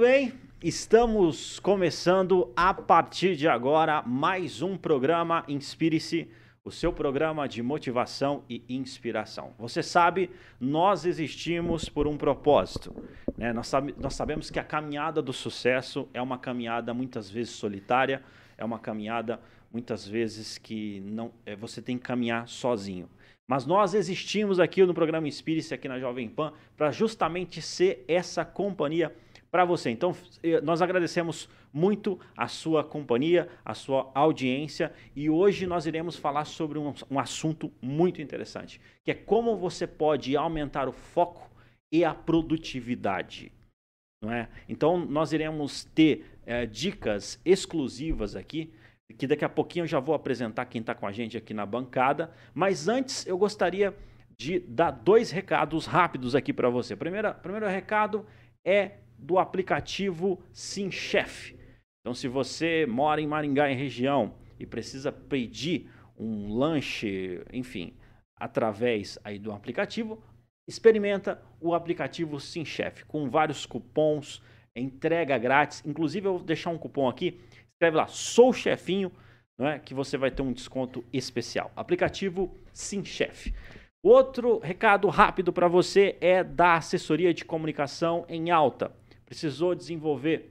Bem, estamos começando a partir de agora mais um programa Inspire-se, o seu programa de motivação e inspiração. Você sabe, nós existimos por um propósito. Né? Nós, nós sabemos que a caminhada do sucesso é uma caminhada muitas vezes solitária, é uma caminhada muitas vezes que não é, você tem que caminhar sozinho. Mas nós existimos aqui no programa Inspire-se aqui na Jovem Pan para justamente ser essa companhia para você. Então, eh, nós agradecemos muito a sua companhia, a sua audiência e hoje nós iremos falar sobre um, um assunto muito interessante, que é como você pode aumentar o foco e a produtividade. Não é? Então, nós iremos ter é, dicas exclusivas aqui, que daqui a pouquinho eu já vou apresentar quem está com a gente aqui na bancada. Mas antes, eu gostaria de dar dois recados rápidos aqui para você. Primeiro, primeiro recado é do aplicativo SimChef. Então, se você mora em Maringá, em região, e precisa pedir um lanche, enfim, através aí do aplicativo, experimenta o aplicativo SimChef, com vários cupons, entrega grátis. Inclusive, eu vou deixar um cupom aqui. Escreve lá, sou chefinho, não é? que você vai ter um desconto especial. Aplicativo SimChef. Outro recado rápido para você é da assessoria de comunicação em alta. Precisou desenvolver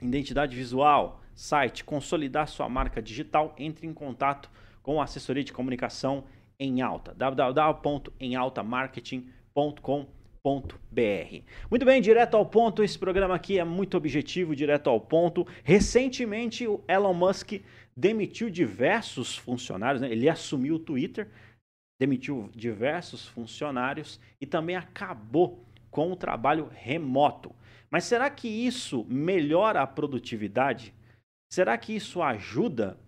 identidade visual, site, consolidar sua marca digital? Entre em contato com a assessoria de comunicação em alta. www.emaltamarketing.com.br. Muito bem, direto ao ponto. Esse programa aqui é muito objetivo, direto ao ponto. Recentemente, o Elon Musk demitiu diversos funcionários, né? ele assumiu o Twitter, demitiu diversos funcionários e também acabou com o trabalho remoto. Mas será que isso melhora a produtividade? Será que isso ajuda?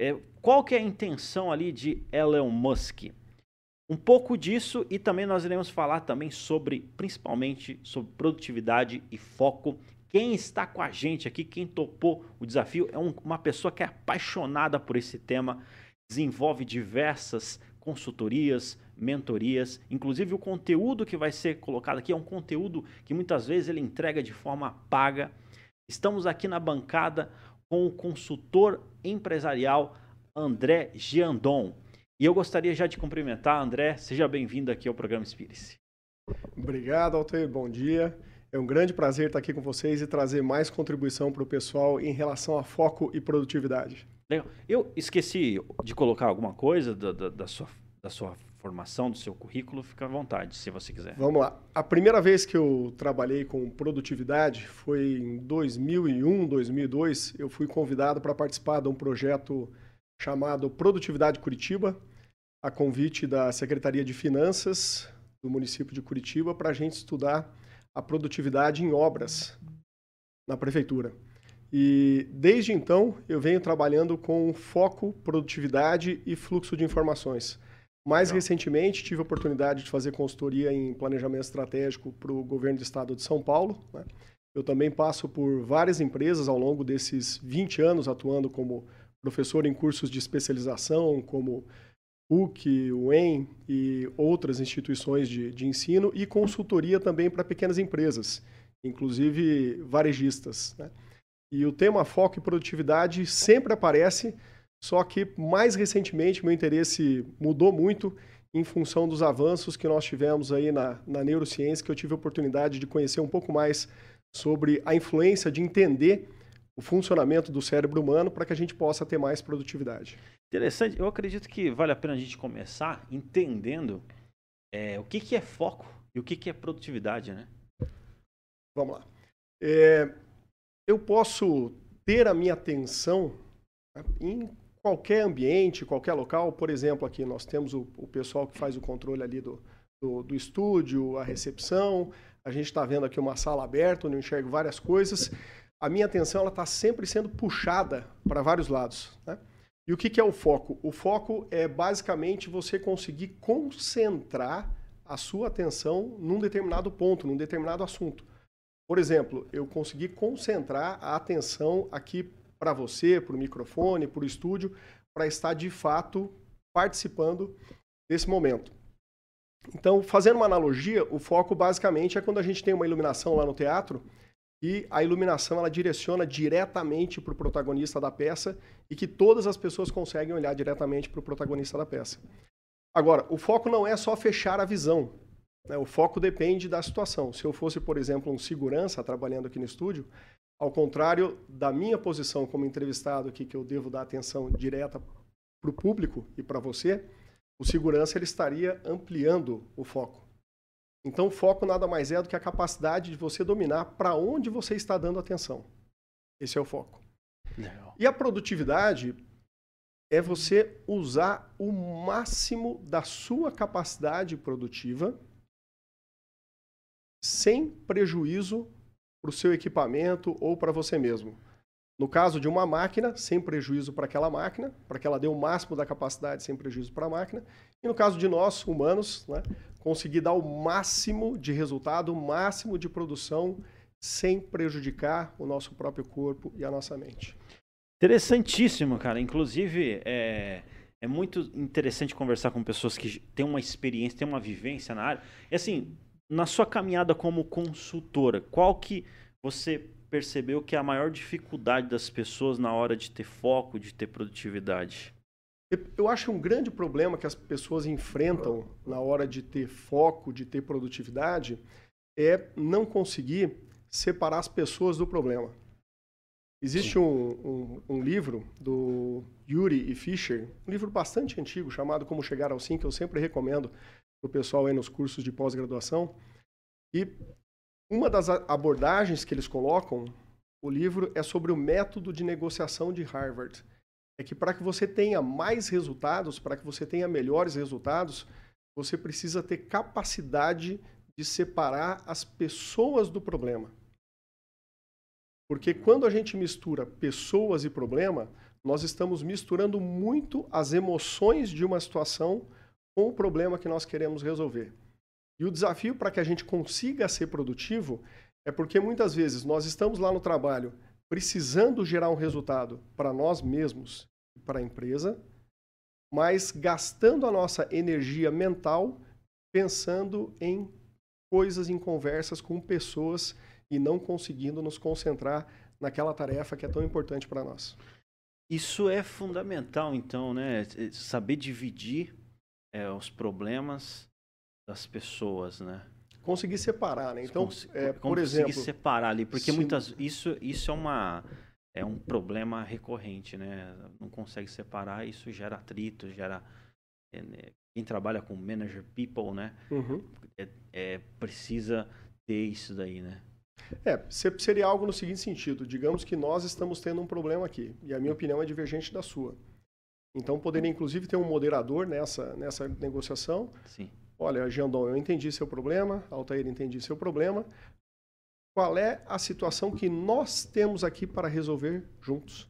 É, qual que é a intenção ali de Elon Musk? Um pouco disso e também nós iremos falar também sobre, principalmente, sobre produtividade e foco. Quem está com a gente aqui, quem topou o desafio, é um, uma pessoa que é apaixonada por esse tema, desenvolve diversas consultorias, mentorias, inclusive o conteúdo que vai ser colocado aqui é um conteúdo que muitas vezes ele entrega de forma paga. Estamos aqui na bancada com o consultor empresarial André Giandon. E eu gostaria já de cumprimentar, André, seja bem-vindo aqui ao programa Espírito. Obrigado, Altair, bom dia. É um grande prazer estar aqui com vocês e trazer mais contribuição para o pessoal em relação a foco e produtividade. Legal. Eu esqueci de colocar alguma coisa da, da, da, sua, da sua formação, do seu currículo, fica à vontade, se você quiser. Vamos lá. A primeira vez que eu trabalhei com produtividade foi em 2001, 2002. Eu fui convidado para participar de um projeto chamado Produtividade Curitiba, a convite da Secretaria de Finanças do município de Curitiba para a gente estudar a produtividade em obras na prefeitura. E desde então eu venho trabalhando com foco, produtividade e fluxo de informações. Mais Legal. recentemente, tive a oportunidade de fazer consultoria em planejamento estratégico para o governo do estado de São Paulo. Né? Eu também passo por várias empresas ao longo desses 20 anos atuando como professor em cursos de especialização, como PUC, UEM e outras instituições de, de ensino, e consultoria também para pequenas empresas, inclusive varejistas. Né? E o tema foco e produtividade sempre aparece só que mais recentemente meu interesse mudou muito em função dos avanços que nós tivemos aí na, na neurociência, que eu tive a oportunidade de conhecer um pouco mais sobre a influência de entender o funcionamento do cérebro humano para que a gente possa ter mais produtividade. Interessante. Eu acredito que vale a pena a gente começar entendendo é, o que, que é foco e o que, que é produtividade, né? Vamos lá. É, eu posso ter a minha atenção em qualquer ambiente, qualquer local. Por exemplo, aqui nós temos o, o pessoal que faz o controle ali do, do, do estúdio, a recepção. A gente está vendo aqui uma sala aberta, onde eu enxergo várias coisas. A minha atenção está sempre sendo puxada para vários lados. Né? E o que, que é o foco? O foco é basicamente você conseguir concentrar a sua atenção num determinado ponto, num determinado assunto. Por exemplo, eu consegui concentrar a atenção aqui para você, para o microfone, para o estúdio, para estar de fato participando desse momento. Então, fazendo uma analogia, o foco basicamente é quando a gente tem uma iluminação lá no teatro e a iluminação ela direciona diretamente para o protagonista da peça e que todas as pessoas conseguem olhar diretamente para o protagonista da peça. Agora, o foco não é só fechar a visão. Né? O foco depende da situação. Se eu fosse, por exemplo, um segurança trabalhando aqui no estúdio, ao contrário da minha posição como entrevistado aqui, que eu devo dar atenção direta para o público e para você, o segurança ele estaria ampliando o foco. Então, o foco nada mais é do que a capacidade de você dominar para onde você está dando atenção. Esse é o foco. Legal. E a produtividade é você usar o máximo da sua capacidade produtiva sem prejuízo para o seu equipamento ou para você mesmo. No caso de uma máquina, sem prejuízo para aquela máquina, para que ela dê o máximo da capacidade sem prejuízo para a máquina. E no caso de nós, humanos, né, conseguir dar o máximo de resultado, o máximo de produção, sem prejudicar o nosso próprio corpo e a nossa mente. Interessantíssimo, cara. Inclusive, é, é muito interessante conversar com pessoas que têm uma experiência, têm uma vivência na área. E assim, na sua caminhada como consultora, qual que você percebeu que é a maior dificuldade das pessoas na hora de ter foco, de ter produtividade? Eu acho um grande problema que as pessoas enfrentam na hora de ter foco, de ter produtividade, é não conseguir separar as pessoas do problema. Existe um, um, um, livro do Yuri e Fischer, um livro bastante antigo, chamado Como Chegar ao Sim, que eu sempre recomendo para o pessoal aí nos cursos de pós-graduação. E uma das abordagens que eles colocam, o livro, é sobre o método de negociação de Harvard. É que para que você tenha mais resultados, para que você tenha melhores resultados, você precisa ter capacidade de separar as pessoas do problema. Porque quando a gente mistura pessoas e problema, nós estamos misturando muito as emoções de uma situação com o problema que nós queremos resolver. E o desafio para que a gente consiga ser produtivo é porque muitas vezes nós estamos lá no trabalho precisando gerar um resultado para nós mesmos e para a empresa, mas gastando a nossa energia mental pensando em coisas, em conversas com pessoas e não conseguindo nos concentrar naquela tarefa que é tão importante para nós. Isso é fundamental, então, né? Saber dividir é, os problemas das pessoas, né? Conseguir separar, né? Então, Cons é, por exemplo, separar ali, porque muitas isso isso é uma é um problema recorrente, né? Não consegue separar, isso gera atrito, gera é, né? quem trabalha com manager people, né? Uhum. É, é, precisa ter isso daí, né? É, seria algo no seguinte sentido: digamos que nós estamos tendo um problema aqui, e a minha opinião é divergente da sua. Então, poderia inclusive ter um moderador nessa, nessa negociação. Sim. Olha, Jandon, eu entendi seu problema, Altair, entendi seu problema. Qual é a situação que nós temos aqui para resolver juntos?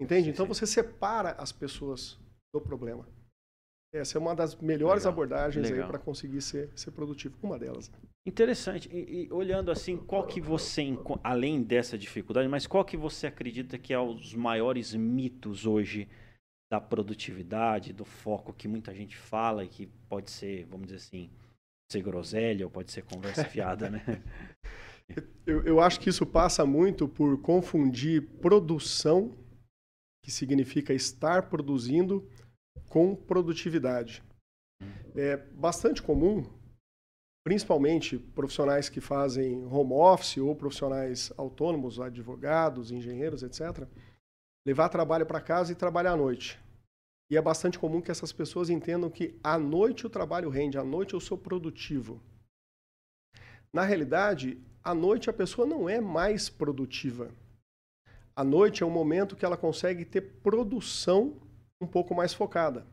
Entende? Sim, então, sim. você separa as pessoas do problema. Essa é uma das melhores Legal. abordagens Legal. aí para conseguir ser, ser produtivo. Uma delas. Interessante. E, e, olhando assim, qual que você, além dessa dificuldade, mas qual que você acredita que é os maiores mitos hoje da produtividade, do foco que muita gente fala e que pode ser, vamos dizer assim, ser groselha ou pode ser conversa fiada, né? Eu, eu acho que isso passa muito por confundir produção, que significa estar produzindo, com produtividade. É bastante comum, principalmente profissionais que fazem home office ou profissionais autônomos, advogados, engenheiros, etc., levar trabalho para casa e trabalhar à noite. E é bastante comum que essas pessoas entendam que à noite o trabalho rende, à noite eu sou produtivo. Na realidade, à noite a pessoa não é mais produtiva. À noite é um momento que ela consegue ter produção um pouco mais focada.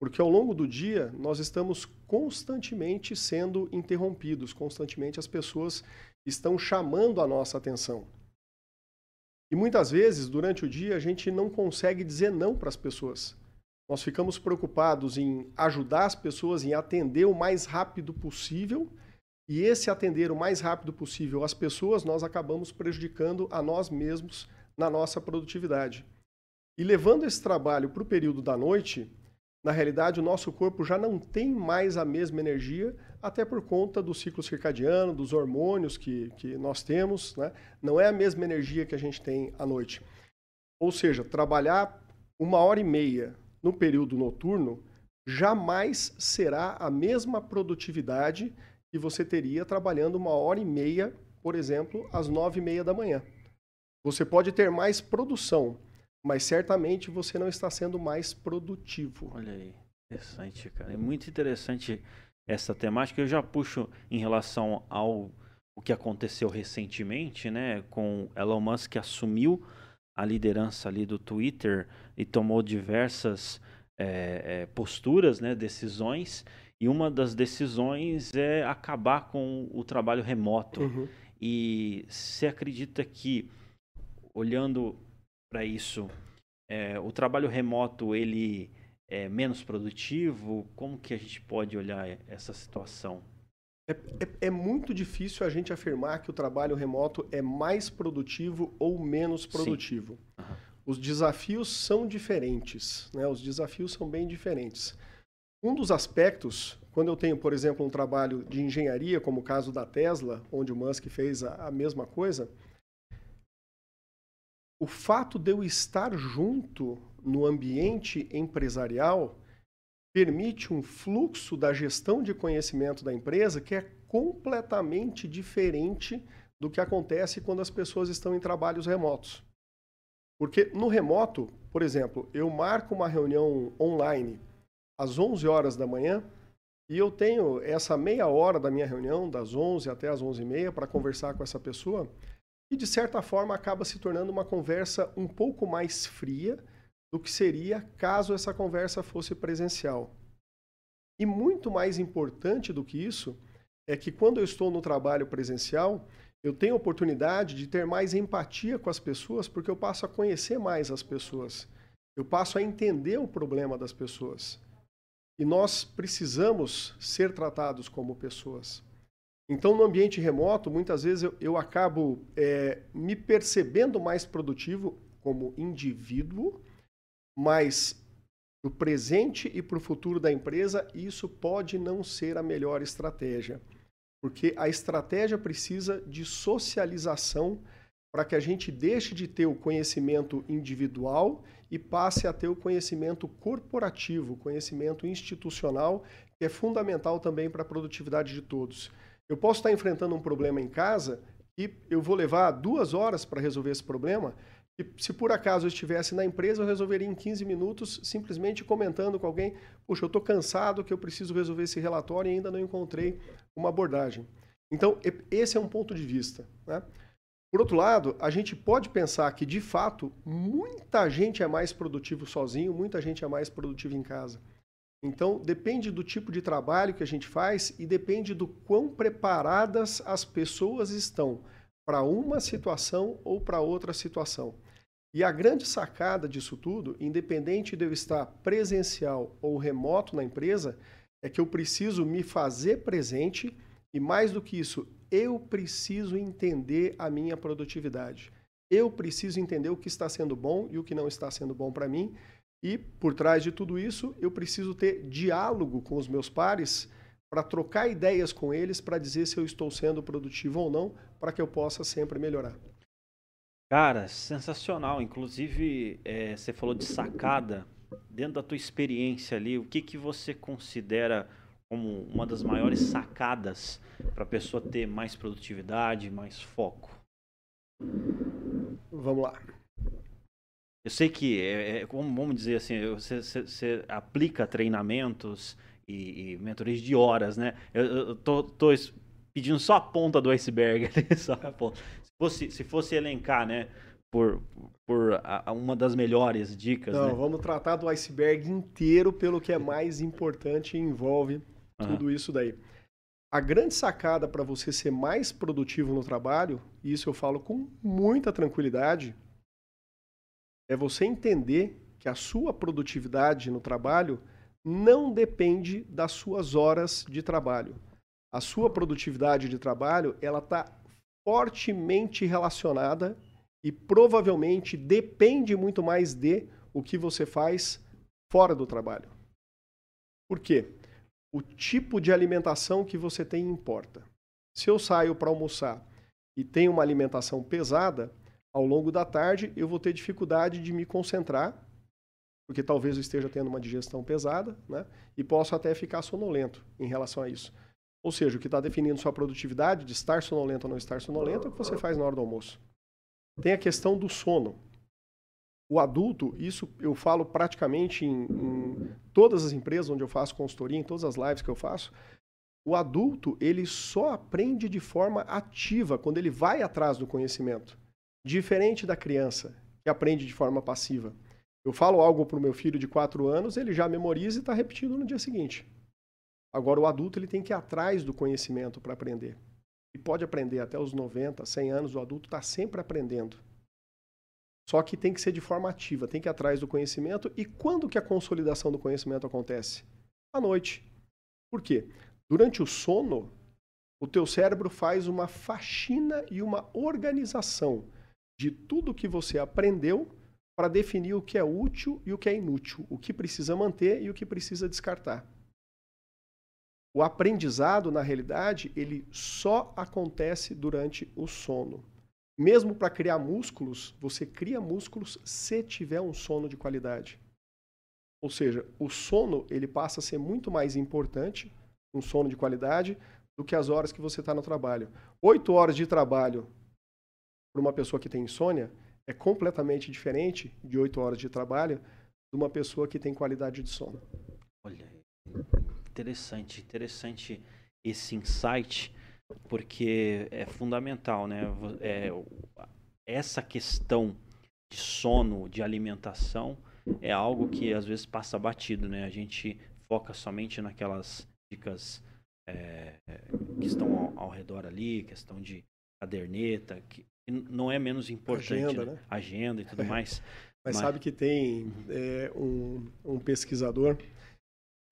Porque ao longo do dia, nós estamos constantemente sendo interrompidos, constantemente as pessoas estão chamando a nossa atenção. E muitas vezes, durante o dia, a gente não consegue dizer não para as pessoas. Nós ficamos preocupados em ajudar as pessoas, em atender o mais rápido possível, e esse atender o mais rápido possível as pessoas, nós acabamos prejudicando a nós mesmos na nossa produtividade. E levando esse trabalho para o período da noite, na realidade, o nosso corpo já não tem mais a mesma energia, até por conta do ciclo circadiano, dos hormônios que, que nós temos. Né? Não é a mesma energia que a gente tem à noite. Ou seja, trabalhar uma hora e meia no período noturno jamais será a mesma produtividade que você teria trabalhando uma hora e meia, por exemplo, às nove e meia da manhã. Você pode ter mais produção, mas certamente você não está sendo mais produtivo. Olha aí, interessante, cara. É muito interessante essa temática. Eu já puxo em relação ao o que aconteceu recentemente, né, com Elon Musk que assumiu a liderança ali do Twitter e tomou diversas é, é, posturas, né, decisões. E uma das decisões é acabar com o trabalho remoto. Uhum. E você acredita que, olhando para isso, é, o trabalho remoto ele é menos produtivo? Como que a gente pode olhar essa situação? É, é, é, muito difícil a gente afirmar que o trabalho remoto é mais produtivo ou menos produtivo. Uhum. Os desafios são diferentes, né? Os desafios são bem diferentes. Um dos aspectos, quando eu tenho, por exemplo, um trabalho de engenharia, como o caso da Tesla, onde o Musk fez a, a mesma coisa, o fato de eu estar junto no ambiente empresarial permite um fluxo da gestão de conhecimento da empresa que é completamente diferente do que acontece quando as pessoas estão em trabalhos remotos. Porque no remoto, por exemplo, eu marco uma reunião online às 11 horas da manhã e eu tenho essa meia hora da minha reunião, das 11 até as 11 e meia, para conversar com essa pessoa e de certa forma acaba se tornando uma conversa um pouco mais fria do que seria caso essa conversa fosse presencial. E muito mais importante do que isso é que quando eu estou no trabalho presencial, eu tenho a oportunidade de ter mais empatia com as pessoas, porque eu passo a conhecer mais as pessoas. Eu passo a entender o problema das pessoas. E nós precisamos ser tratados como pessoas. Então, no ambiente remoto, muitas vezes eu, eu acabo é, me percebendo mais produtivo como indivíduo, mas no presente e para o futuro da empresa, isso pode não ser a melhor estratégia. Porque a estratégia precisa de socialização para que a gente deixe de ter o conhecimento individual e passe a ter o conhecimento corporativo, o conhecimento institucional, que é fundamental também para a produtividade de todos. Eu posso estar enfrentando um problema em casa e eu vou levar duas horas para resolver esse problema. E se por acaso eu estivesse na empresa, eu resolveria em 15 minutos, simplesmente comentando com alguém: Puxa, eu estou cansado que eu preciso resolver esse relatório e ainda não encontrei uma abordagem. Então, esse é um ponto de vista. Né? Por outro lado, a gente pode pensar que, de fato, muita gente é mais produtivo sozinho, muita gente é mais produtivo em casa. Então, depende do tipo de trabalho que a gente faz e depende do quão preparadas as pessoas estão para uma situação ou para outra situação. E a grande sacada disso tudo, independente de eu estar presencial ou remoto na empresa, é que eu preciso me fazer presente e, mais do que isso, eu preciso entender a minha produtividade. Eu preciso entender o que está sendo bom e o que não está sendo bom para mim e por trás de tudo isso, eu preciso ter diálogo com os meus pares para trocar ideias com eles para dizer se eu estou sendo produtivo ou não, para que eu possa sempre melhorar. Cara, sensacional. Inclusive, é, você falou de sacada. Dentro da tua experiência ali, o que, que você considera como uma das maiores sacadas para a pessoa ter mais produtividade, mais foco? Vamos lá. Eu sei que, é, é, como vamos dizer assim, você, você, você aplica treinamentos e, e mentorias de horas, né? Eu, eu tô, tô, pedindo só a ponta do iceberg ali, só a ponta. Se fosse, se fosse elencar, né? Por, por a, uma das melhores dicas. Não, né? vamos tratar do iceberg inteiro pelo que é mais importante e envolve uhum. tudo isso daí. A grande sacada para você ser mais produtivo no trabalho, e isso eu falo com muita tranquilidade, é você entender que a sua produtividade no trabalho não depende das suas horas de trabalho. A sua produtividade de trabalho ela está fortemente relacionada e provavelmente depende muito mais de o que você faz fora do trabalho. Por quê? O tipo de alimentação que você tem importa. Se eu saio para almoçar e tenho uma alimentação pesada, ao longo da tarde eu vou ter dificuldade de me concentrar, porque talvez eu esteja tendo uma digestão pesada, né? E posso até ficar sonolento em relação a isso. Ou seja, o que está definindo sua produtividade de estar sonolento ou não estar sonolento é o que você faz na hora do almoço. Tem a questão do sono. O adulto, isso eu falo praticamente em, em todas as empresas onde eu faço consultoria, em todas as lives que eu faço, o adulto ele só aprende de forma ativa quando ele vai atrás do conhecimento, diferente da criança que aprende de forma passiva. Eu falo algo para o meu filho de 4 anos, ele já memoriza e está repetindo no dia seguinte. Agora, o adulto ele tem que ir atrás do conhecimento para aprender. E pode aprender até os 90, 100 anos, o adulto está sempre aprendendo. Só que tem que ser de forma ativa, tem que ir atrás do conhecimento. E quando que a consolidação do conhecimento acontece? À noite. Por quê? Durante o sono, o teu cérebro faz uma faxina e uma organização de tudo que você aprendeu para definir o que é útil e o que é inútil, o que precisa manter e o que precisa descartar. O aprendizado, na realidade, ele só acontece durante o sono. Mesmo para criar músculos, você cria músculos se tiver um sono de qualidade. Ou seja, o sono ele passa a ser muito mais importante, um sono de qualidade, do que as horas que você está no trabalho. Oito horas de trabalho para uma pessoa que tem insônia é completamente diferente de oito horas de trabalho de uma pessoa que tem qualidade de sono. Olha, interessante, interessante esse insight, porque é fundamental, né? É, essa questão de sono, de alimentação, é algo que às vezes passa batido, né? A gente foca somente naquelas dicas é, que estão ao, ao, redor ali, questão de caderneta, que não é menos importante, agenda, né? né? agenda e tudo mais. Mas, mas, sabe que tem uhum. é, um, um pesquisador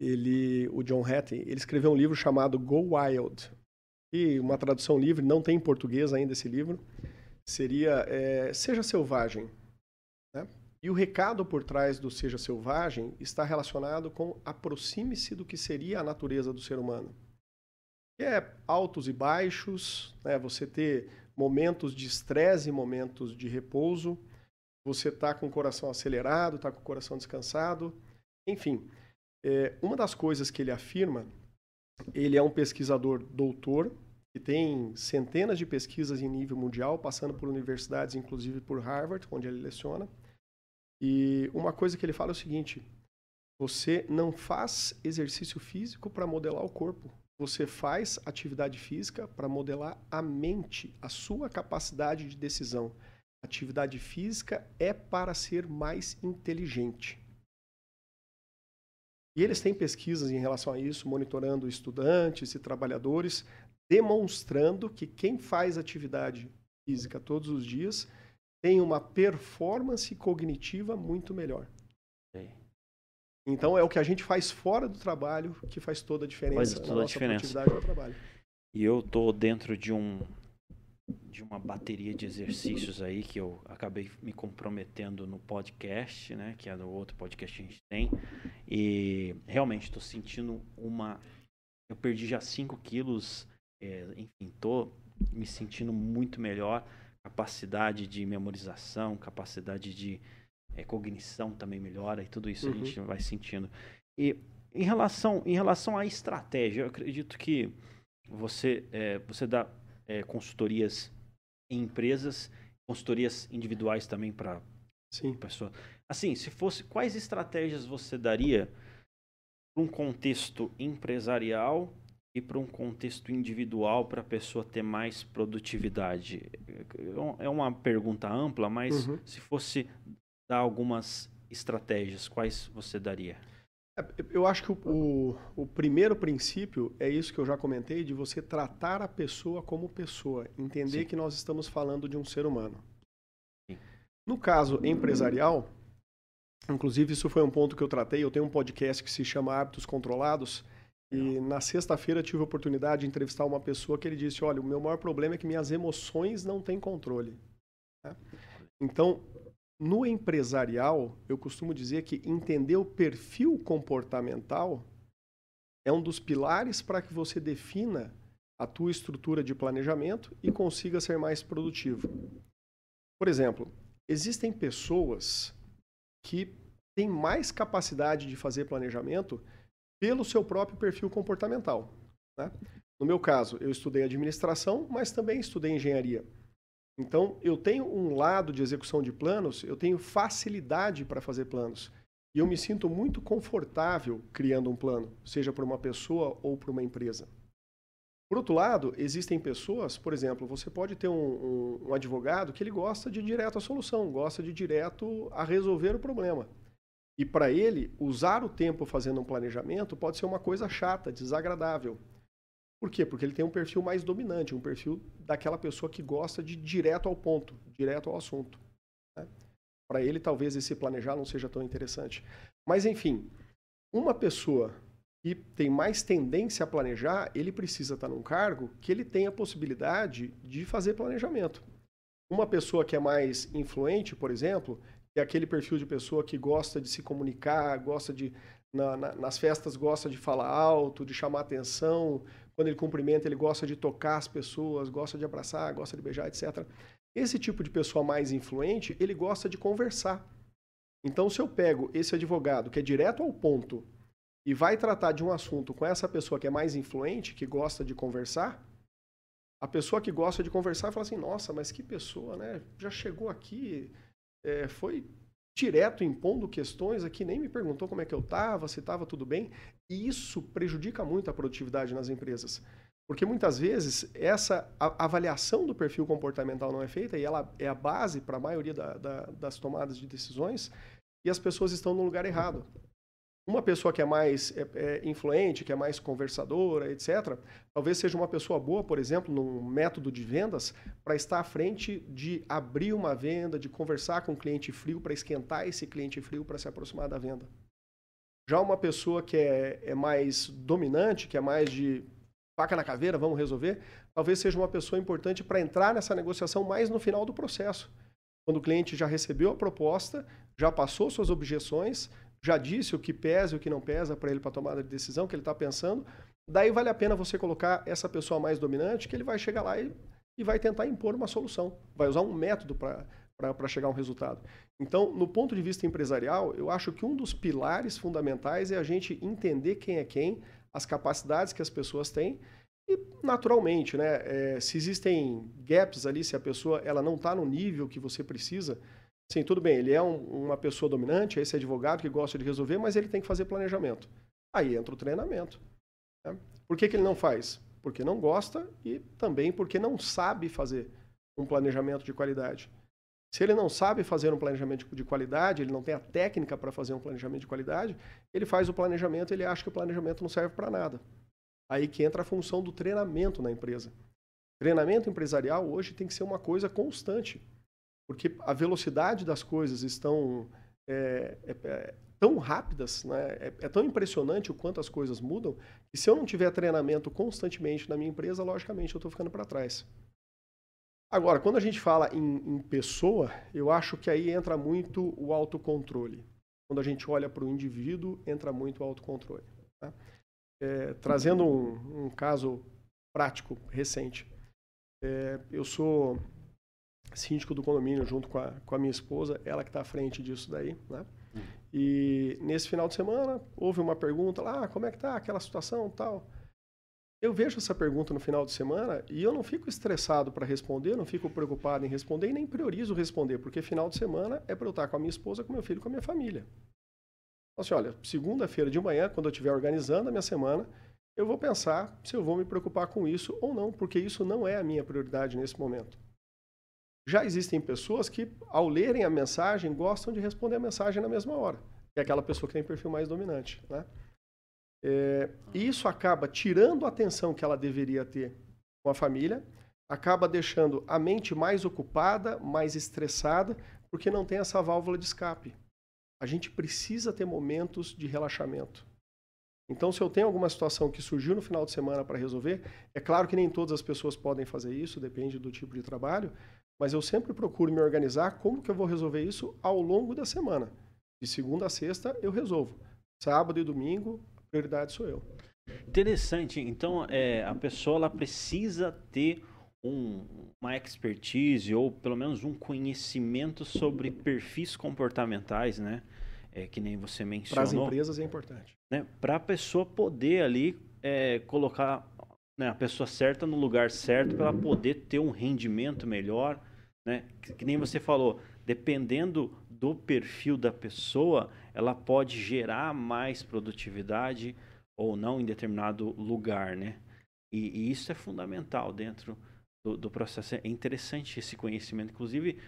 ele, o John Hattie, ele escreveu um livro chamado Go Wild. E uma tradução livre, não tem em português ainda esse livro, seria é, Seja Selvagem. Né? E o recado por trás do Seja Selvagem está relacionado com aproxime-se do que seria a natureza do ser humano. Que é altos e baixos, né? você ter momentos de estresse momentos de repouso, você está com o coração acelerado, está com o coração descansado, enfim. É, uma das coisas que ele afirma, ele é um pesquisador doutor, que tem centenas de pesquisas em nível mundial, passando por universidades, inclusive por Harvard, onde ele leciona. E uma coisa que ele fala é o seguinte: você não faz exercício físico para modelar o corpo. Você faz atividade física para modelar a mente, a sua capacidade de decisão. Atividade física é para ser mais inteligente. E eles têm pesquisas em relação a isso, monitorando estudantes e trabalhadores, demonstrando que quem faz atividade física todos os dias tem uma performance cognitiva muito melhor. Sim. Então é o que a gente faz fora do trabalho que faz toda a diferença faz toda na nossa a diferença. no trabalho. E eu tô dentro de um de uma bateria de exercícios aí que eu acabei me comprometendo no podcast, né? Que é no outro podcast que a gente tem. E realmente estou sentindo uma. Eu perdi já 5 quilos, é, enfim, tô me sentindo muito melhor. Capacidade de memorização, capacidade de é, cognição também melhora e tudo isso uhum. a gente vai sentindo. E em relação, em relação à estratégia, eu acredito que você, é, você dá é, consultorias em empresas, consultorias individuais também para pessoas. Assim, se fosse, quais estratégias você daria para um contexto empresarial e para um contexto individual para a pessoa ter mais produtividade? É uma pergunta ampla, mas uhum. se fosse dar algumas estratégias, quais você daria? É, eu acho que o, o, o, primeiro princípio é isso que eu já comentei, de você tratar a pessoa como pessoa, entender Sim. que nós estamos falando de um ser humano. Sim. No caso empresarial, inclusive isso foi um ponto que eu tratei, eu tenho um podcast que se chama Hábitos Controlados, e na sexta-feira tive a oportunidade de entrevistar uma pessoa que ele disse, olha, o meu maior problema é que minhas emoções não têm controle. Né? Então, no empresarial, eu costumo dizer que entender o perfil comportamental é um dos pilares para que você defina a tua estrutura de planejamento e consiga ser mais produtivo. Por exemplo, existem pessoas que têm mais capacidade de fazer planejamento pelo seu próprio perfil comportamental. Né? No meu caso, eu estudei administração, mas também estudei engenharia. Então, eu tenho um lado de execução de planos, eu tenho facilidade para fazer planos. E eu me sinto muito confortável criando um plano, seja para uma pessoa ou para uma empresa. Por outro lado, existem pessoas, por exemplo, você pode ter um, um, um advogado que ele gosta de direto à solução, gosta de direto a resolver o problema. E para ele, usar o tempo fazendo um planejamento pode ser uma coisa chata, desagradável. Por quê? Porque ele tem um perfil mais dominante, um perfil daquela pessoa que gosta de direto ao ponto, direto ao assunto. Né? Para ele, talvez esse planejar não seja tão interessante. Mas, enfim, uma pessoa que tem mais tendência a planejar, ele precisa estar num cargo que ele tenha a possibilidade de fazer planejamento. Uma pessoa que é mais influente, por exemplo, é aquele perfil de pessoa que gosta de se comunicar, gosta de na, na, nas festas gosta de falar alto, de chamar atenção, quando ele cumprimenta, ele gosta de tocar as pessoas, gosta de abraçar, gosta de beijar, etc. Esse tipo de pessoa mais influente, ele gosta de conversar. Então, se eu pego esse advogado que é direto ao ponto e vai tratar de um assunto com essa pessoa que é mais influente, que gosta de conversar, a pessoa que gosta de conversar fala assim: nossa, mas que pessoa, né? Já chegou aqui, é, foi direto impondo questões aqui, nem me perguntou como é que eu estava, se estava tudo bem. E isso prejudica muito a produtividade nas empresas. Porque muitas vezes essa avaliação do perfil comportamental não é feita e ela é a base para a maioria da, da, das tomadas de decisões e as pessoas estão no lugar errado. Uma pessoa que é mais é, é, influente, que é mais conversadora, etc., talvez seja uma pessoa boa, por exemplo, num método de vendas, para estar à frente de abrir uma venda, de conversar com o cliente frio, para esquentar esse cliente frio para se aproximar da venda. Já uma pessoa que é, é mais dominante, que é mais de faca na caveira, vamos resolver, talvez seja uma pessoa importante para entrar nessa negociação mais no final do processo. Quando o cliente já recebeu a proposta, já passou suas objeções, já disse o que pesa e o que não pesa para ele para tomada de decisão, que ele está pensando, daí vale a pena você colocar essa pessoa mais dominante, que ele vai chegar lá e, e vai tentar impor uma solução, vai usar um método para chegar a um resultado. Então, no ponto de vista empresarial, eu acho que um dos pilares fundamentais é a gente entender quem é quem, as capacidades que as pessoas têm e, naturalmente, né, é, se existem gaps ali, se a pessoa ela não está no nível que você precisa, Sim, tudo bem, ele é um, uma pessoa dominante, esse advogado que gosta de resolver, mas ele tem que fazer planejamento. Aí entra o treinamento. Né? Por que, que ele não faz? Porque não gosta e também porque não sabe fazer um planejamento de qualidade. Se ele não sabe fazer um planejamento de qualidade, ele não tem a técnica para fazer um planejamento de qualidade, ele faz o planejamento ele acha que o planejamento não serve para nada. Aí que entra a função do treinamento na empresa. Treinamento empresarial hoje tem que ser uma coisa constante porque a velocidade das coisas estão é, é, é, tão rápidas, né? É, é, tão impressionante o quanto as coisas mudam, que se eu não tiver treinamento constantemente na minha empresa, logicamente eu estou ficando para trás. Agora, quando a gente fala em, em, pessoa, eu acho que aí entra muito o autocontrole. Quando a gente olha para o indivíduo, entra muito o autocontrole. Tá? É, trazendo um, um, caso prático recente. É, eu sou síndico do condomínio junto com a, com a minha esposa, ela que está à frente disso daí, né? Uhum. E nesse final de semana houve uma pergunta lá, ah, como é que tá aquela situação tal. Eu vejo essa pergunta no final de semana e eu não fico estressado para responder, não fico preocupado em responder e nem priorizo responder, porque final de semana é para eu estar com a minha esposa, com meu filho, com a minha família. Então, assim, olha, segunda-feira de manhã, quando eu estiver organizando a minha semana, eu vou pensar se eu vou me preocupar com isso ou não, porque isso não é a minha prioridade nesse momento. Já existem pessoas que, ao lerem a mensagem, gostam de responder a mensagem na mesma hora. Que é aquela pessoa que tem perfil mais dominante. Né? É, e isso acaba tirando a atenção que ela deveria ter com a família, acaba deixando a mente mais ocupada, mais estressada, porque não tem essa válvula de escape. A gente precisa ter momentos de relaxamento. Então, se eu tenho alguma situação que surgiu no final de semana para resolver, é claro que nem todas as pessoas podem fazer isso, depende do tipo de trabalho, mas eu sempre procuro me organizar como que eu vou resolver isso ao longo da semana. De segunda a sexta eu resolvo. Sábado e domingo, a prioridade sou eu. Interessante. Então, é, a pessoa ela precisa ter um, uma expertise ou pelo menos um conhecimento sobre perfis comportamentais, né? É, que nem você mencionou. Para as empresas é importante. Né? Para a pessoa poder ali é, colocar né, a pessoa certa no lugar certo para ela poder ter um rendimento melhor, né? Que, que nem você falou, dependendo do perfil da pessoa, ela pode gerar mais produtividade ou não em determinado lugar, né? E, e isso é fundamental dentro do, do, processo. É interessante esse conhecimento. Inclusive,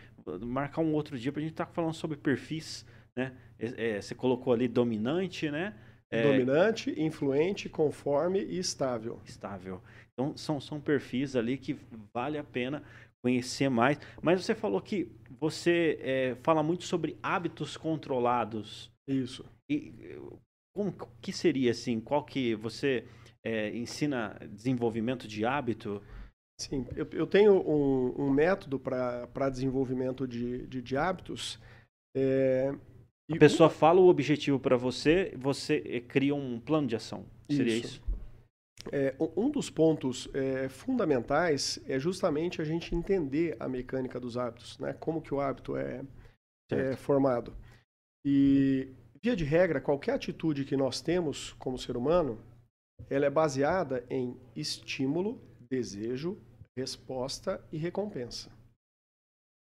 marcar um outro dia para a gente estar tá falando sobre perfis, né? É, é, você colocou ali dominante, né? É, dominante, influente, conforme e estável. Estável. Então, são, são perfis ali que vale a pena conhecer mais. Mas você falou que você é, fala muito sobre hábitos controlados. Isso. E como que seria assim? Qual que você é, ensina desenvolvimento de hábito? Sim, eu, eu tenho um, um método para desenvolvimento de, de, de hábitos. É, a pessoa fala o objetivo para você, você eh, cria um plano de ação. Seria isso? isso? É, um dos pontos é, fundamentais é justamente a gente entender a mecânica dos hábitos, né? Como que o hábito é, é formado. E via de regra, qualquer atitude que nós temos como ser humano, ela é baseada em estímulo, desejo, resposta e recompensa.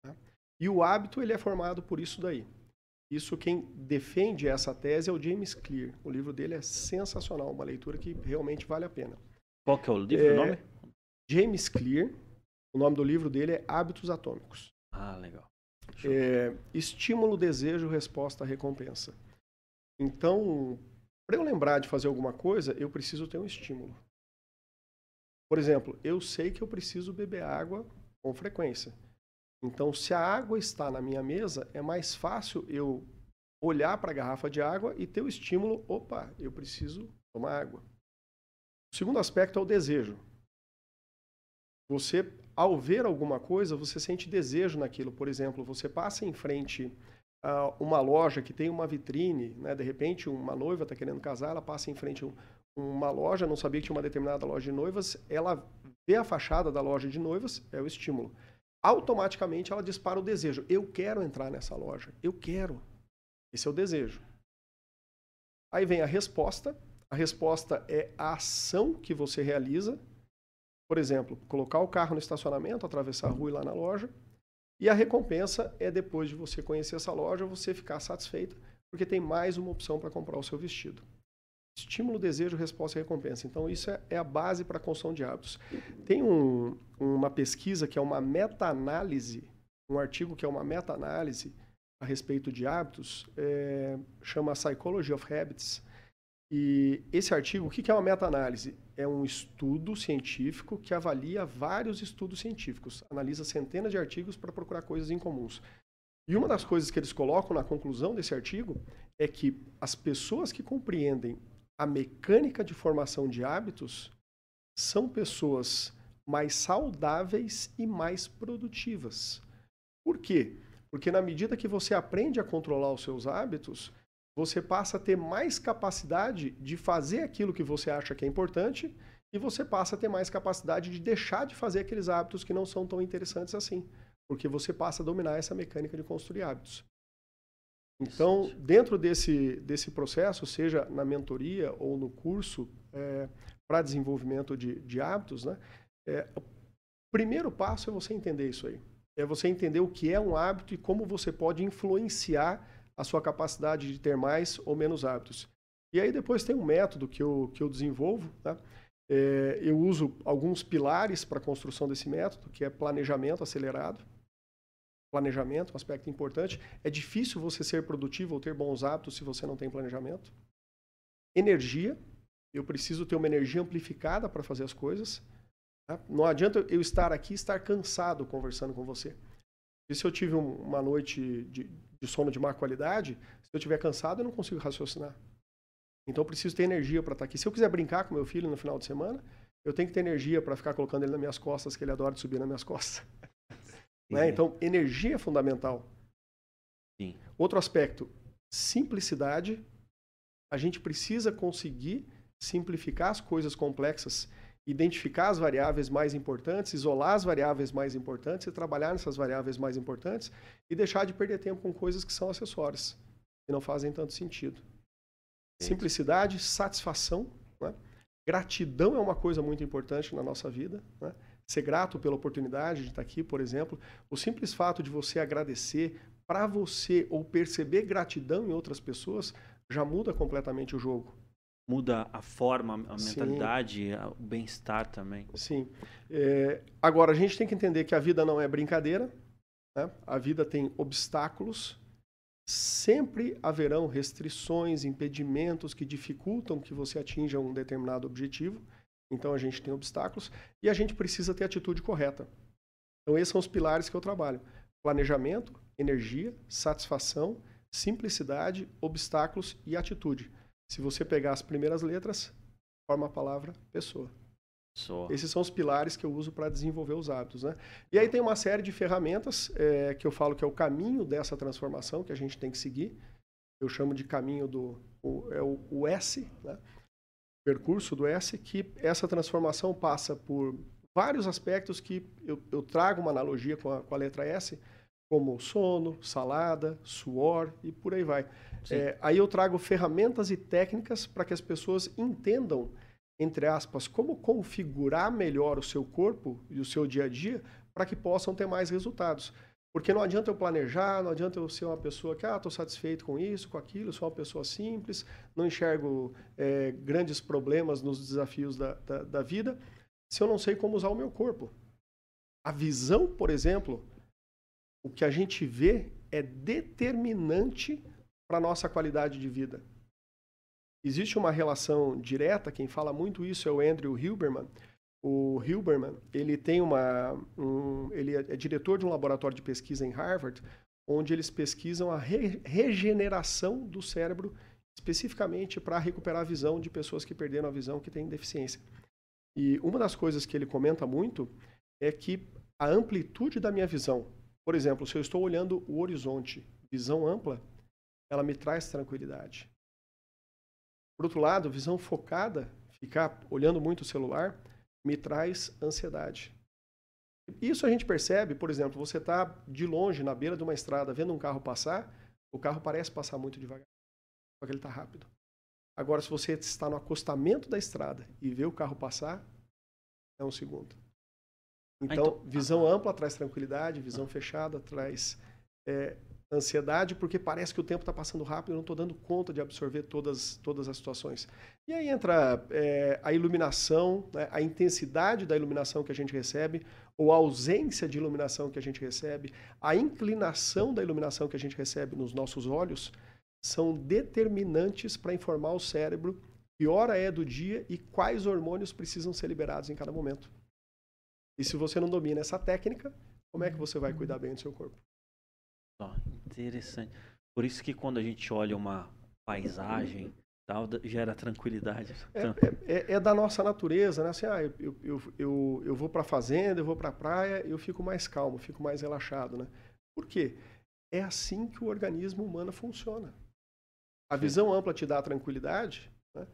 Tá? E o hábito ele é formado por isso daí. Isso quem defende essa tese é o James Clear. O livro dele é sensacional, uma leitura que realmente vale a pena. Qual que é o livro, é, nome? James Clear. O nome do livro dele é Hábitos Atômicos. Ah, legal. É, estímulo, desejo, resposta, recompensa. Então, para eu lembrar de fazer alguma coisa, eu preciso ter um estímulo. Por exemplo, eu sei que eu preciso beber água com frequência. Então, se a água está na minha mesa, é mais fácil eu olhar para a garrafa de água e ter o estímulo: opa, eu preciso tomar água. O segundo aspecto é o desejo. Você, ao ver alguma coisa, você sente desejo naquilo. Por exemplo, você passa em frente a uma loja que tem uma vitrine, né? de repente uma noiva está querendo casar, ela passa em frente a uma loja, não sabia que tinha uma determinada loja de noivas, ela vê a fachada da loja de noivas, é o estímulo automaticamente ela dispara o desejo. Eu quero entrar nessa loja. Eu quero. Esse é o desejo. Aí vem a resposta. A resposta é a ação que você realiza. Por exemplo, colocar o carro no estacionamento, atravessar a rua e lá na loja. E a recompensa é depois de você conhecer essa loja, você ficar satisfeita, porque tem mais uma opção para comprar o seu vestido. Estímulo, desejo, resposta e recompensa. Então, isso é, é a base para a construção de hábitos. Tem um, uma pesquisa que é uma meta-análise, um artigo que é uma meta-análise a respeito de hábitos, é, chama Psychology of Habits. E esse artigo, o que é uma meta-análise? É um estudo científico que avalia vários estudos científicos, analisa centenas de artigos para procurar coisas incomuns. E uma das coisas que eles colocam na conclusão desse artigo é que as pessoas que compreendem a mecânica de formação de hábitos são pessoas mais saudáveis e mais produtivas. Por quê? Porque na medida que você aprende a controlar os seus hábitos, você passa a ter mais capacidade de fazer aquilo que você acha que é importante e você passa a ter mais capacidade de deixar de fazer aqueles hábitos que não são tão interessantes assim, porque você passa a dominar essa mecânica de construir hábitos. Então, dentro desse, desse processo, seja na mentoria ou no curso é, para desenvolvimento de, de hábitos, né, é, o primeiro passo é você entender isso aí. É você entender o que é um hábito e como você pode influenciar a sua capacidade de ter mais ou menos hábitos. E aí depois tem um método que eu, que eu desenvolvo. Né? É, eu uso alguns pilares para a construção desse método, que é planejamento acelerado planejamento, um aspecto importante. É difícil você ser produtivo ou ter bons hábitos se você não tem planejamento. Energia. Eu preciso ter uma energia amplificada para fazer as coisas. Tá? Não adianta eu estar aqui e estar cansado conversando com você. E se eu tive uma noite de, de sono de má qualidade, se eu estiver cansado, eu não consigo raciocinar. Então eu preciso ter energia para estar aqui. Se eu quiser brincar com meu filho no final de semana, eu tenho que ter energia para ficar colocando ele nas minhas costas, que ele adora subir nas minhas costas. Né? Então, energia é fundamental. Sim. Outro aspecto, simplicidade. A gente precisa conseguir simplificar as coisas complexas, identificar as variáveis mais importantes, isolar as variáveis mais importantes e trabalhar nessas variáveis mais importantes e deixar de perder tempo com coisas que são acessórias, que não fazem tanto sentido. Simplicidade, satisfação, né? gratidão é uma coisa muito importante na nossa vida. Né? Ser grato pela oportunidade de estar aqui, por exemplo. O simples fato de você agradecer para você ou perceber gratidão em outras pessoas já muda completamente o jogo muda a forma, a mentalidade, Sim. o bem-estar também. Sim. É, agora, a gente tem que entender que a vida não é brincadeira, né? a vida tem obstáculos, sempre haverão restrições, impedimentos que dificultam que você atinja um determinado objetivo. Então, a gente tem obstáculos e a gente precisa ter a atitude correta. Então, esses são os pilares que eu trabalho: planejamento, energia, satisfação, simplicidade, obstáculos e atitude. Se você pegar as primeiras letras, forma a palavra pessoa. Esses são os pilares que eu uso para desenvolver os hábitos. Né? E aí tem uma série de ferramentas é, que eu falo que é o caminho dessa transformação que a gente tem que seguir. Eu chamo de caminho do o, é o, o S, né? Percurso do S, que essa transformação passa por vários aspectos que eu, eu trago uma analogia com a, com a letra S, como sono, salada, suor e por aí vai. É, aí eu trago ferramentas e técnicas para que as pessoas entendam, entre aspas, como configurar melhor o seu corpo e o seu dia a dia para que possam ter mais resultados. Porque não adianta eu planejar, não adianta eu ser uma pessoa que, ah, estou satisfeito com isso, com aquilo, sou uma pessoa simples, não enxergo é, grandes problemas nos desafios da, da, da vida, se eu não sei como usar o meu corpo. A visão, por exemplo, o que a gente vê é determinante para a nossa qualidade de vida. Existe uma relação direta, quem fala muito isso é o Andrew Hilberman. O Hilberman, ele tem uma, um, ele é, é diretor de um laboratório de pesquisa em Harvard, onde eles pesquisam a re regeneração do cérebro, especificamente para recuperar a visão de pessoas que perderam a visão, que têm deficiência. E uma das coisas que ele comenta muito é que a amplitude da minha visão, por exemplo, se eu estou olhando o horizonte, visão ampla, ela me traz tranquilidade. Por outro lado, visão focada, ficar olhando muito o celular, me traz ansiedade. Isso a gente percebe, por exemplo, você está de longe, na beira de uma estrada, vendo um carro passar, o carro parece passar muito devagar, só que ele está rápido. Agora, se você está no acostamento da estrada e vê o carro passar, é um segundo. Então, então visão ampla traz tranquilidade, visão fechada traz é, ansiedade, porque parece que o tempo está passando rápido, eu não estou dando conta de absorver todas, todas as situações. E aí entra é, a iluminação, né, a intensidade da iluminação que a gente recebe, ou a ausência de iluminação que a gente recebe, a inclinação da iluminação que a gente recebe nos nossos olhos, são determinantes para informar o cérebro que hora é do dia e quais hormônios precisam ser liberados em cada momento. E se você não domina essa técnica, como é que você vai cuidar bem do seu corpo? Interessante. Por isso que quando a gente olha uma paisagem, tal, gera tranquilidade. É, é, é, é da nossa natureza, né? Assim, ah, eu, eu, eu, eu vou para a fazenda, eu vou para a praia, eu fico mais calmo, fico mais relaxado, né? Por quê? É assim que o organismo humano funciona. A visão ampla te dá tranquilidade, né?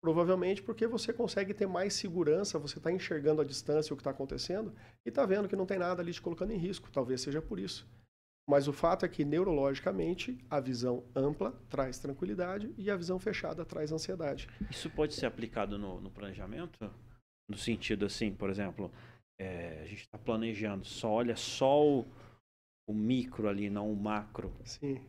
Provavelmente porque você consegue ter mais segurança, você está enxergando a distância o que está acontecendo e está vendo que não tem nada ali te colocando em risco. Talvez seja por isso. Mas o fato é que, neurologicamente, a visão ampla traz tranquilidade e a visão fechada traz ansiedade. Isso pode ser aplicado no, no planejamento? No sentido assim, por exemplo, é, a gente está planejando, só olha só o, o, micro ali, não o macro. Sim.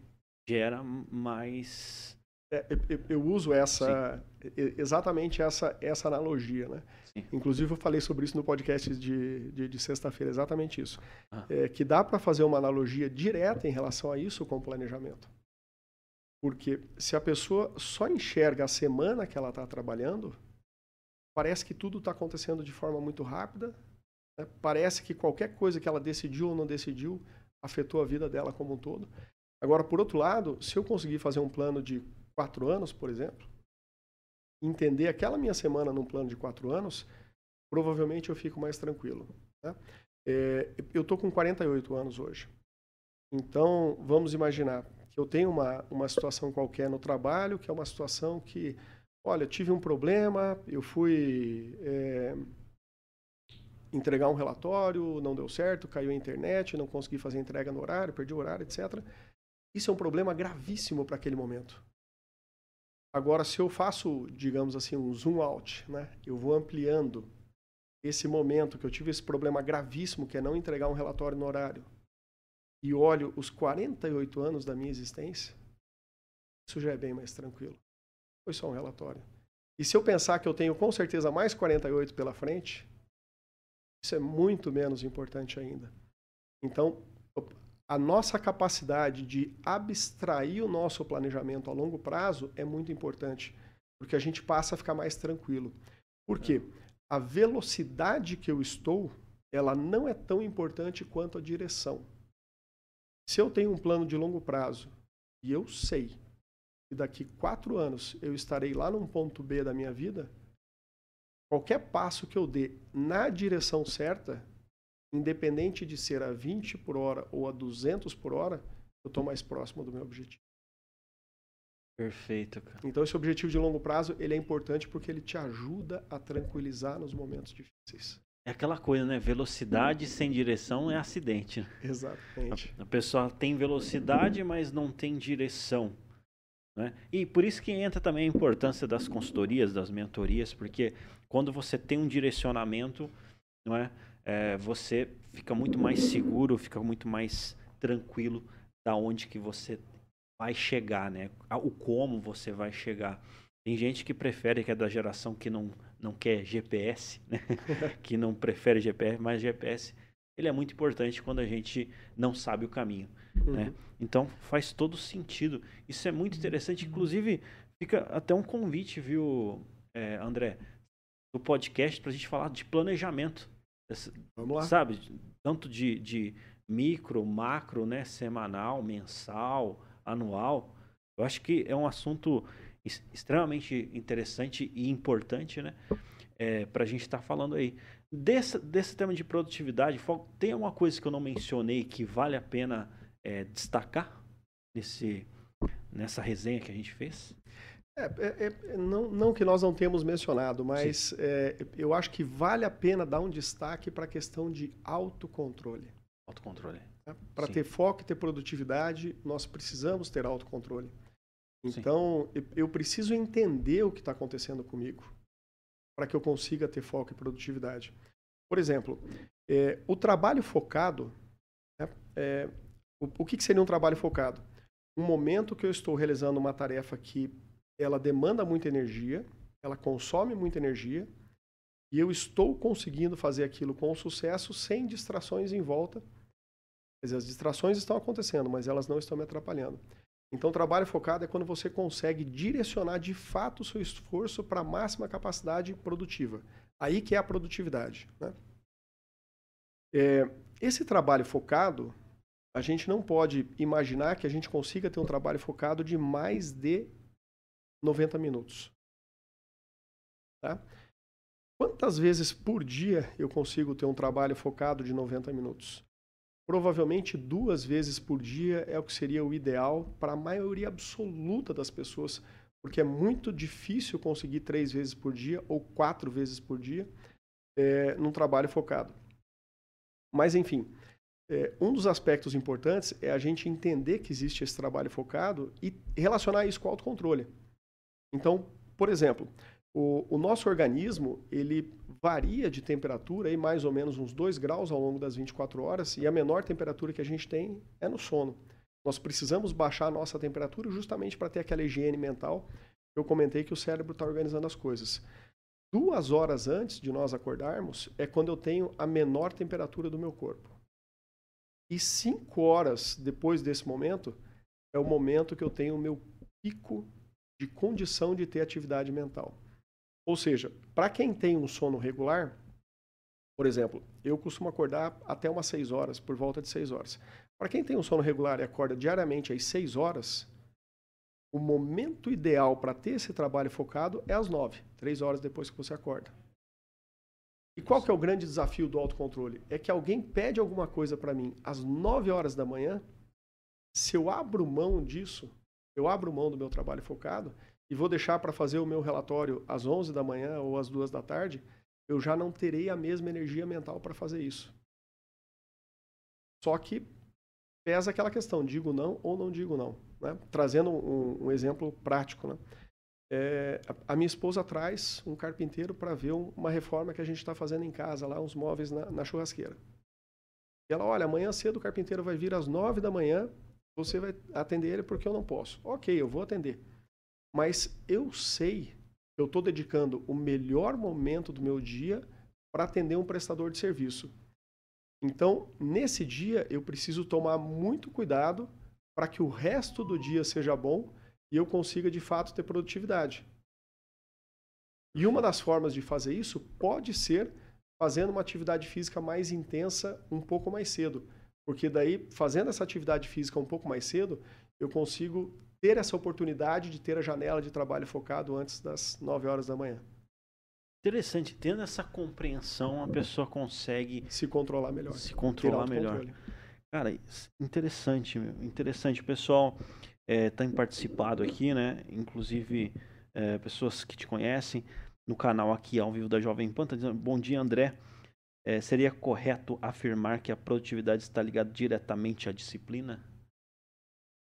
Gera mais. É, eu, eu, uso essa exatamente essa, essa analogia, né? Inclusive, eu falei sobre isso no podcast de, de, de sexta-feira, exatamente isso. Ah. É, que dá para fazer uma analogia direta em relação a isso com o planejamento. Porque se a pessoa só enxerga a semana que ela está trabalhando, parece que tudo está acontecendo de forma muito rápida, né? parece que qualquer coisa que ela decidiu ou não decidiu afetou a vida dela como um todo. Agora, por outro lado, se eu conseguir fazer um plano de quatro anos, por exemplo, entender aquela minha semana num plano de quatro anos, provavelmente eu fico mais tranquilo. Né? É, eu estou com 48 anos hoje. Então, vamos imaginar que eu tenho uma, uma situação qualquer no trabalho, que é uma situação que Olha, tive um problema, eu fui é, entregar um relatório, não deu certo, caiu a internet, não consegui fazer entrega no horário, perdi o horário, etc. Isso é um problema gravíssimo para aquele momento. Agora, se eu faço, digamos assim, um zoom out, né? eu vou ampliando esse momento que eu tive esse problema gravíssimo, que é não entregar um relatório no horário, e olho os 48 anos da minha existência, isso já é bem mais tranquilo. Foi só um relatório. E se eu pensar que eu tenho com certeza mais 48 pela frente, isso é muito menos importante ainda. Então, a nossa capacidade de abstrair o nosso planejamento a longo prazo é muito importante, porque a gente passa a ficar mais tranquilo. Por quê? A velocidade que eu estou, ela não é tão importante quanto a direção. Se eu tenho um plano de longo prazo e eu sei e daqui quatro anos eu estarei lá num ponto B da minha vida, qualquer passo que eu dê na direção certa, independente de ser a 20 por hora ou a 200 por hora, eu estou mais próximo do meu objetivo. Perfeito, cara. Então esse objetivo de longo prazo, ele é importante porque ele te ajuda a tranquilizar nos momentos difíceis. É aquela coisa, né? Velocidade sem direção é acidente. Né? Exatamente. A, a pessoa tem velocidade, mas não tem direção. Né? E por isso que entra também a importância das consultorias, das mentorias, porque quando você tem um direcionamento, não é, é, você fica muito mais seguro, fica muito mais tranquilo da onde que você vai chegar, né? O como você vai chegar. Tem gente que prefere, que é da geração que não, não quer GPS, né? que não prefere GPS, mas GPS ele é muito importante quando a gente não sabe o caminho. Né? Uhum. Né? Então faz todo sentido. Isso é muito interessante. Inclusive, fica até um convite, viu, é, André, do podcast para a gente falar de planejamento. Vamos lá. Sabe? Tanto de, de micro, macro, né? semanal, mensal, anual. Eu acho que é um assunto extremamente interessante e importante, né? É, para a gente estar tá falando aí. Desse, desse tema de produtividade, tem alguma coisa que eu não mencionei que vale a pena é, destacar nesse, nessa resenha que a gente fez? É, é, é, não, não, que nós não temos mencionado, mas é, eu acho que vale a pena dar um destaque para a questão de autocontrole. Autocontrole. Né? Para ter foco e ter produtividade, nós precisamos ter autocontrole. Então, Sim. eu preciso entender o que está acontecendo comigo para que eu consiga ter foco e produtividade. Por exemplo, é, o trabalho focado, né, é, o, o que, que seria um trabalho focado? Um momento que eu estou realizando uma tarefa que ela demanda muita energia, ela consome muita energia, e eu estou conseguindo fazer aquilo com sucesso sem distrações em volta. Quer dizer, as distrações estão acontecendo, mas elas não estão me atrapalhando. Então, trabalho focado é quando você consegue direcionar de fato o seu esforço para a máxima capacidade produtiva. Aí que é a produtividade. Né? É, esse trabalho focado, a gente não pode imaginar que a gente consiga ter um trabalho focado de mais de 90 minutos. Tá? Quantas vezes por dia eu consigo ter um trabalho focado de 90 minutos? Provavelmente duas vezes por dia é o que seria o ideal para a maioria absoluta das pessoas, porque é muito difícil conseguir três vezes por dia ou quatro vezes por dia é, num trabalho focado. Mas, enfim, é, um dos aspectos importantes é a gente entender que existe esse trabalho focado e relacionar isso com o autocontrole. Então, por exemplo, o, o nosso organismo, ele varia de temperatura aí mais ou menos uns 2 graus ao longo das 24 horas e a menor temperatura que a gente tem é no sono. Nós precisamos baixar a nossa temperatura justamente para ter aquela higiene mental. Eu comentei que o cérebro está organizando as coisas. Duas horas antes de nós acordarmos é quando eu tenho a menor temperatura do meu corpo. E cinco horas depois desse momento é o momento que eu tenho o meu pico de condição de ter atividade mental. Ou seja, para quem tem um sono regular, por exemplo, eu costumo acordar até umas 6 horas, por volta de 6 horas. Para quem tem um sono regular e acorda diariamente às 6 horas, o momento ideal para ter esse trabalho focado é às 9, 3 horas depois que você acorda. E qual que é o grande desafio do autocontrole? É que alguém pede alguma coisa para mim às 9 horas da manhã, se eu abro mão disso, eu abro mão do meu trabalho focado, e vou deixar para fazer o meu relatório às 11 da manhã ou às 2 da tarde, eu já não terei a mesma energia mental para fazer isso. Só que pesa aquela questão, digo não ou não digo não. Né? Trazendo um, um, exemplo prático. Né? É, a, minha esposa traz um carpinteiro para ver um, uma reforma que a gente está fazendo em casa, lá uns móveis na, na churrasqueira. E ela, olha, amanhã cedo o carpinteiro vai vir às 9 da manhã, você vai atender ele porque eu não posso. Ok, eu vou atender. Mas eu sei eu estou dedicando o melhor momento do meu dia para atender um prestador de serviço. Então, nesse dia, eu preciso tomar muito cuidado para que o resto do dia seja bom e eu consiga, de fato, ter produtividade. E uma das formas de fazer isso pode ser fazendo uma atividade física mais intensa um pouco mais cedo. Porque daí, fazendo essa atividade física um pouco mais cedo, eu consigo ter essa oportunidade de ter a janela de trabalho focado antes das 9 horas da manhã. Interessante, tendo essa compreensão, a pessoa consegue se controlar melhor. Se controlar melhor. Cara, interessante, interessante. O pessoal é, tem participado aqui, né? Inclusive é, pessoas que te conhecem no canal aqui ao vivo da Jovem Pan, tá dizendo, bom dia André. É, seria correto afirmar que a produtividade está ligada diretamente à disciplina?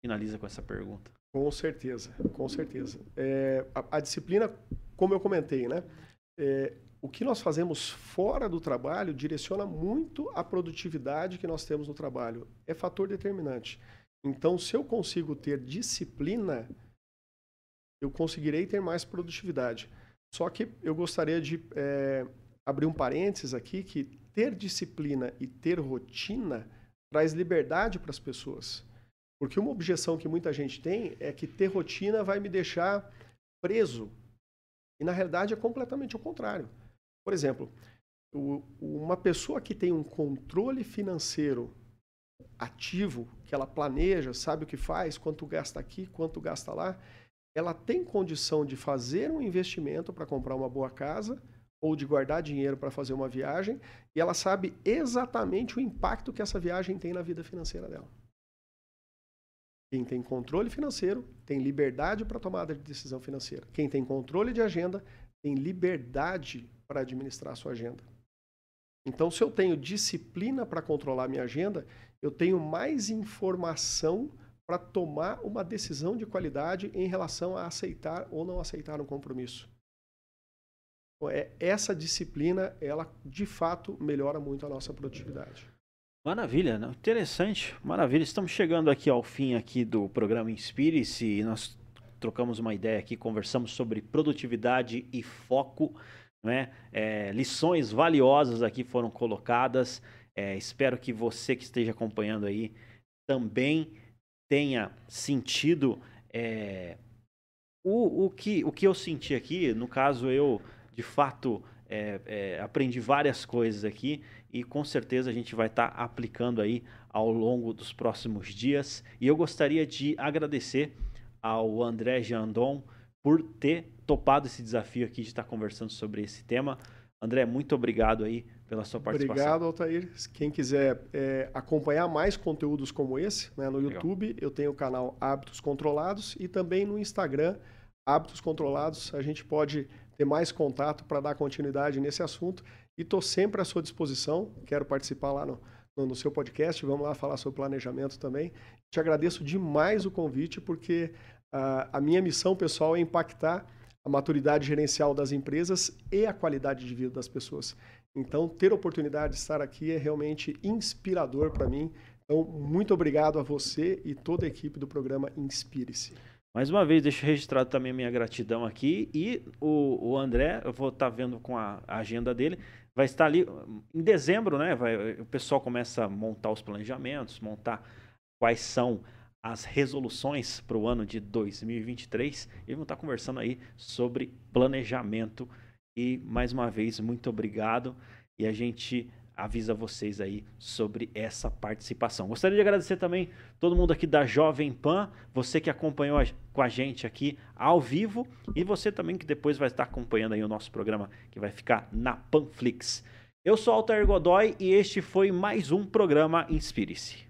Finaliza com essa pergunta. Com certeza, com certeza. É, a, a, disciplina, como eu comentei, né? É, o que nós fazemos fora do trabalho direciona muito a produtividade que nós temos no trabalho. É fator determinante. Então, se eu consigo ter disciplina, eu conseguirei ter mais produtividade. Só que eu gostaria de é, abrir um parênteses aqui que ter disciplina e ter rotina traz liberdade para as pessoas. Porque uma objeção que muita gente tem é que ter rotina vai me deixar preso. E na realidade é completamente o contrário. Por exemplo, uma pessoa que tem um controle financeiro ativo, que ela planeja, sabe o que faz, quanto gasta aqui, quanto gasta lá, ela tem condição de fazer um investimento para comprar uma boa casa ou de guardar dinheiro para fazer uma viagem e ela sabe exatamente o impacto que essa viagem tem na vida financeira dela. Quem tem controle financeiro tem liberdade para tomada de decisão financeira. Quem tem controle de agenda tem liberdade para administrar sua agenda. Então, se eu tenho disciplina para controlar minha agenda, eu tenho mais informação para tomar uma decisão de qualidade em relação a aceitar ou não aceitar um compromisso. É, essa disciplina, ela de fato melhora muito a nossa produtividade. Maravilha, interessante, maravilha. Estamos chegando aqui ao fim aqui do programa Inspire-se e nós trocamos uma ideia aqui, conversamos sobre produtividade e foco, né? É, lições valiosas aqui foram colocadas. É, espero que você que esteja acompanhando aí também tenha sentido é, o, o, que, o que eu senti aqui. No caso, eu de fato é, é, aprendi várias coisas aqui e com certeza a gente vai estar tá aplicando aí ao longo dos próximos dias. E eu gostaria de agradecer ao André Jandon por ter topado esse desafio aqui de estar tá conversando sobre esse tema. André, muito obrigado aí pela sua participação. Obrigado, Altair. Quem quiser é, acompanhar mais conteúdos como esse, né, no YouTube, Legal. eu tenho o canal Hábitos Controlados e também no Instagram, Hábitos Controlados. A gente pode ter mais contato para dar continuidade nesse assunto e estou sempre à sua disposição. Quero participar lá no, no, no, seu podcast. Vamos lá falar sobre planejamento também. Te agradeço demais o convite, porque uh, a minha missão pessoal é impactar a maturidade gerencial das empresas e a qualidade de vida das pessoas. Então, ter a oportunidade de estar aqui é realmente inspirador para mim. Então, muito obrigado a você e toda a equipe do programa Inspire-se. Mais uma vez, deixo registrado também a minha gratidão aqui. E o, o André, eu vou estar tá vendo com a, agenda dele, vai estar ali em dezembro, né? Vai, o pessoal começa a montar os planejamentos, montar quais são as resoluções para o ano de 2023 e vamos estar tá conversando aí sobre planejamento. E mais uma vez, muito obrigado. E a gente avisa vocês aí sobre essa participação. Gostaria de agradecer também todo mundo aqui da Jovem Pan, você que acompanhou a, com a gente aqui ao vivo e você também que depois vai estar acompanhando aí o nosso programa que vai ficar na Panflix. Eu sou Altair Godoy e este foi mais um programa Inspire-se.